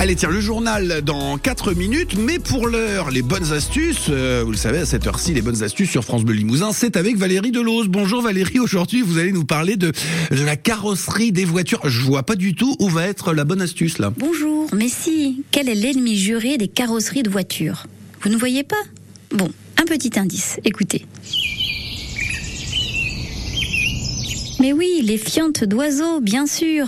Allez, tiens, le journal dans 4 minutes, mais pour l'heure, les bonnes astuces, euh, vous le savez, à cette heure-ci, les bonnes astuces sur France Bleu Limousin, c'est avec Valérie Delose. Bonjour Valérie, aujourd'hui, vous allez nous parler de, de la carrosserie des voitures. Je vois pas du tout où va être la bonne astuce, là. Bonjour, mais si, quel est l'ennemi juré des carrosseries de voitures? Vous ne voyez pas? Bon, un petit indice, écoutez. Mais oui, les fientes d'oiseaux, bien sûr.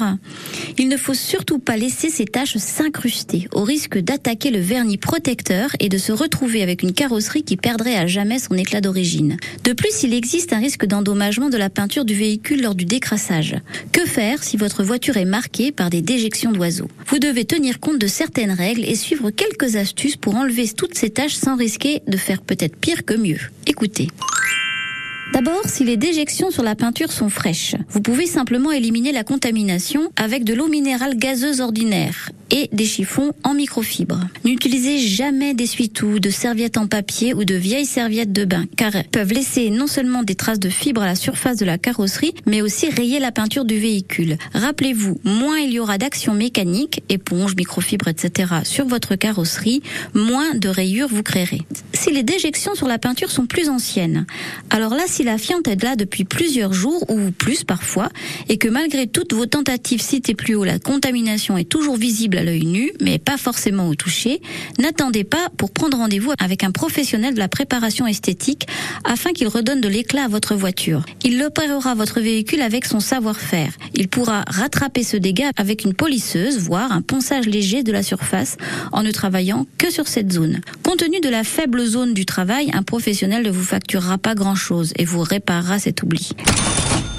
Il ne faut surtout pas laisser ces taches s'incruster, au risque d'attaquer le vernis protecteur et de se retrouver avec une carrosserie qui perdrait à jamais son éclat d'origine. De plus, il existe un risque d'endommagement de la peinture du véhicule lors du décrassage. Que faire si votre voiture est marquée par des déjections d'oiseaux? Vous devez tenir compte de certaines règles et suivre quelques astuces pour enlever toutes ces taches sans risquer de faire peut-être pire que mieux. Écoutez. D'abord, si les déjections sur la peinture sont fraîches, vous pouvez simplement éliminer la contamination avec de l'eau minérale gazeuse ordinaire et des chiffons en microfibre. N'utilisez jamais d'essuie-tout, de serviettes en papier ou de vieilles serviettes de bain, car elles peuvent laisser non seulement des traces de fibres à la surface de la carrosserie, mais aussi rayer la peinture du véhicule. Rappelez-vous, moins il y aura d'action mécanique, éponge, microfibre, etc. sur votre carrosserie, moins de rayures vous créerez. Si les déjections sur la peinture sont plus anciennes, alors là, si la fiente est là depuis plusieurs jours ou plus parfois, et que malgré toutes vos tentatives citées plus haut, la contamination est toujours visible à l'œil nu, mais pas forcément au toucher, n'attendez pas pour prendre rendez-vous avec un professionnel de la préparation esthétique afin qu'il redonne de l'éclat à votre voiture. Il opérera votre véhicule avec son savoir-faire. Il pourra rattraper ce dégât avec une polisseuse, voire un ponçage léger de la surface en ne travaillant que sur cette zone. Compte tenu de la faible zone du travail, un professionnel ne vous facturera pas grand-chose et vous réparera cet oubli.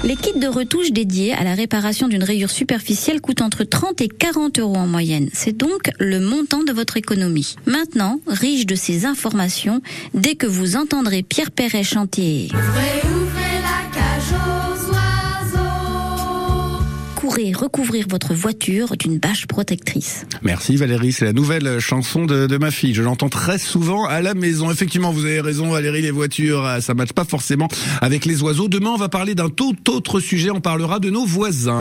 Les kits de retouche dédiés à la réparation d'une rayure superficielle coûtent entre 30 et 40 euros en moyenne. C'est donc le montant de votre économie. Maintenant, riche de ces informations, dès que vous entendrez Pierre Perret chanter recouvrir votre voiture d'une bâche protectrice. Merci Valérie, c'est la nouvelle chanson de, de ma fille. Je l'entends très souvent à la maison. Effectivement, vous avez raison Valérie, les voitures, ça matche pas forcément avec les oiseaux. Demain, on va parler d'un tout autre sujet. On parlera de nos voisins.